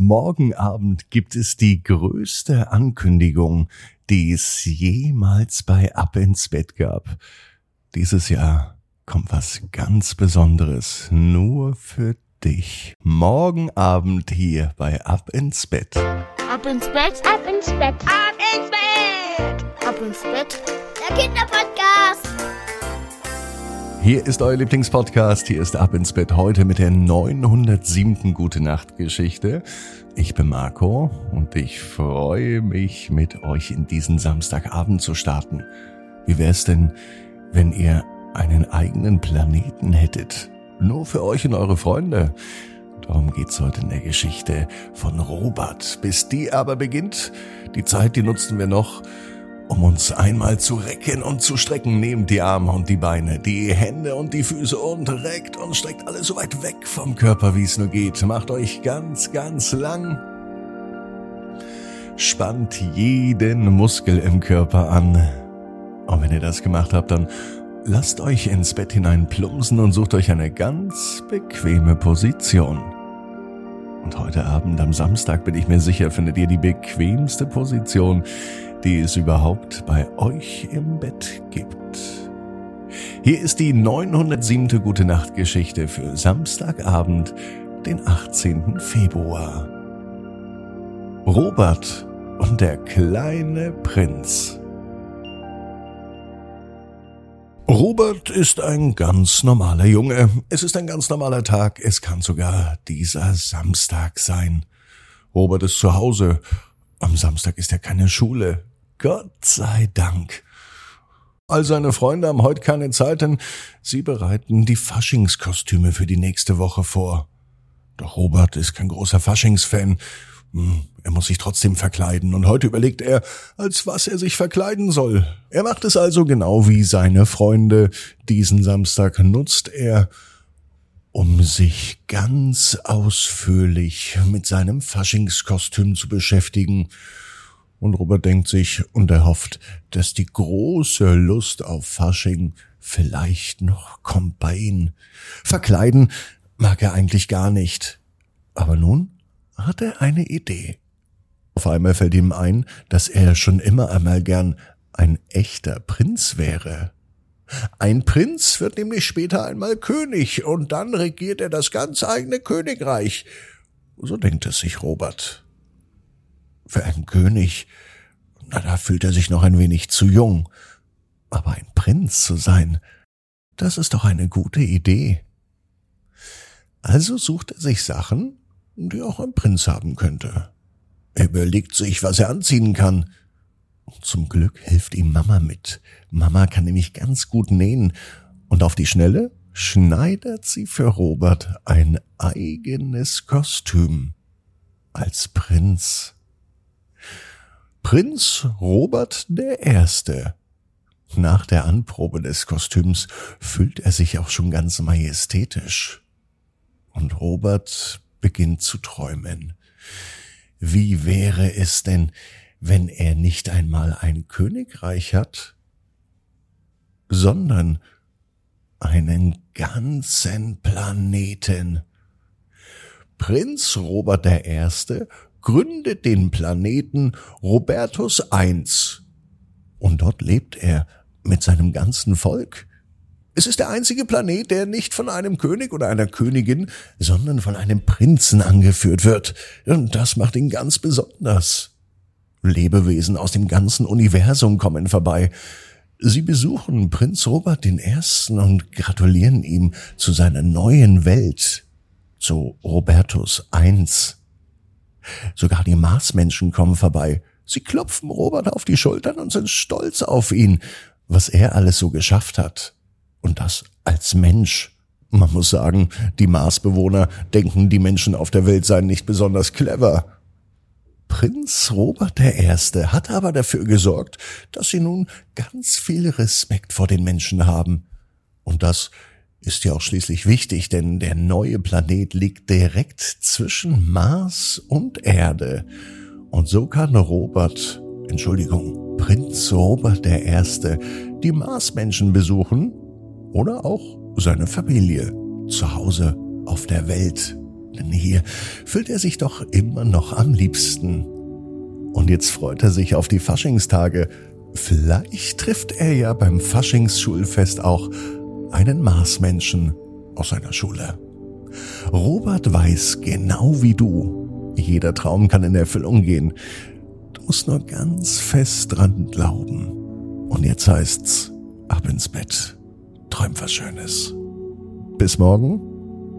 Morgen Abend gibt es die größte Ankündigung, die es jemals bei Ab ins Bett gab. Dieses Jahr kommt was ganz Besonderes nur für dich. Morgen Abend hier bei Ab ins Bett. Ab ins Bett, ab ins Bett, ab ins Bett, ab ins Bett. Der Kinderpodcast. Hier ist euer Lieblingspodcast. Hier ist Ab ins Bett heute mit der 907. Gute Nacht Geschichte. Ich bin Marco und ich freue mich, mit euch in diesen Samstagabend zu starten. Wie wär's denn, wenn ihr einen eigenen Planeten hättet? Nur für euch und eure Freunde. Darum geht's heute in der Geschichte von Robert. Bis die aber beginnt, die Zeit, die nutzen wir noch, um uns einmal zu recken und zu strecken. Nehmt die Arme und die Beine, die Hände und die Füße und reckt und streckt alles so weit weg vom Körper, wie es nur geht. Macht euch ganz, ganz lang. Spannt jeden Muskel im Körper an. Und wenn ihr das gemacht habt, dann lasst euch ins Bett hinein plumpsen und sucht euch eine ganz bequeme Position. Und heute Abend am Samstag bin ich mir sicher, findet ihr die bequemste Position, die es überhaupt bei euch im Bett gibt. Hier ist die 907. Gute Nacht Geschichte für Samstagabend, den 18. Februar. Robert und der kleine Prinz. Robert ist ein ganz normaler Junge. Es ist ein ganz normaler Tag. Es kann sogar dieser Samstag sein. Robert ist zu Hause. Am Samstag ist er keine Schule. Gott sei Dank. All seine Freunde haben heute keine Zeit, denn sie bereiten die Faschingskostüme für die nächste Woche vor. Doch Robert ist kein großer Faschingsfan. Hm, er muss sich trotzdem verkleiden und heute überlegt er, als was er sich verkleiden soll. Er macht es also genau wie seine Freunde. Diesen Samstag nutzt er, um sich ganz ausführlich mit seinem Faschingskostüm zu beschäftigen. Und Robert denkt sich und er hofft, dass die große Lust auf Fasching vielleicht noch kommt bei ihm. Verkleiden mag er eigentlich gar nicht. Aber nun hat er eine Idee. Auf einmal fällt ihm ein, dass er schon immer einmal gern ein echter Prinz wäre. Ein Prinz wird nämlich später einmal König und dann regiert er das ganz eigene Königreich. So denkt es sich Robert. Für einen König, na, da fühlt er sich noch ein wenig zu jung. Aber ein Prinz zu sein, das ist doch eine gute Idee. Also sucht er sich Sachen, die auch ein Prinz haben könnte. Er überlegt sich, was er anziehen kann. Zum Glück hilft ihm Mama mit. Mama kann nämlich ganz gut nähen und auf die Schnelle schneidet sie für Robert ein eigenes Kostüm als Prinz. Prinz Robert der Erste. Nach der Anprobe des Kostüms fühlt er sich auch schon ganz majestätisch. Und Robert beginnt zu träumen. Wie wäre es denn, wenn er nicht einmal ein Königreich hat, sondern einen ganzen Planeten? Prinz Robert I gründet den Planeten Robertus I. Und dort lebt er mit seinem ganzen Volk. Es ist der einzige Planet, der nicht von einem König oder einer Königin, sondern von einem Prinzen angeführt wird. Und das macht ihn ganz besonders. Lebewesen aus dem ganzen Universum kommen vorbei. Sie besuchen Prinz Robert I. und gratulieren ihm zu seiner neuen Welt, zu Robertus I. Sogar die Marsmenschen kommen vorbei. Sie klopfen Robert auf die Schultern und sind stolz auf ihn, was er alles so geschafft hat. Und das als Mensch. Man muss sagen, die Marsbewohner denken, die Menschen auf der Welt seien nicht besonders clever. Prinz Robert I. hat aber dafür gesorgt, dass sie nun ganz viel Respekt vor den Menschen haben. Und das ist ja auch schließlich wichtig, denn der neue Planet liegt direkt zwischen Mars und Erde. Und so kann Robert, Entschuldigung, Prinz Robert I. die Marsmenschen besuchen oder auch seine Familie zu Hause auf der Welt. Denn hier fühlt er sich doch immer noch am liebsten. Und jetzt freut er sich auf die Faschingstage. Vielleicht trifft er ja beim Faschingsschulfest auch einen Marsmenschen aus seiner Schule. Robert weiß genau wie du. Jeder Traum kann in Erfüllung gehen. Du musst nur ganz fest dran glauben. Und jetzt heißt's, ab ins Bett. Träum was Schönes. Bis morgen,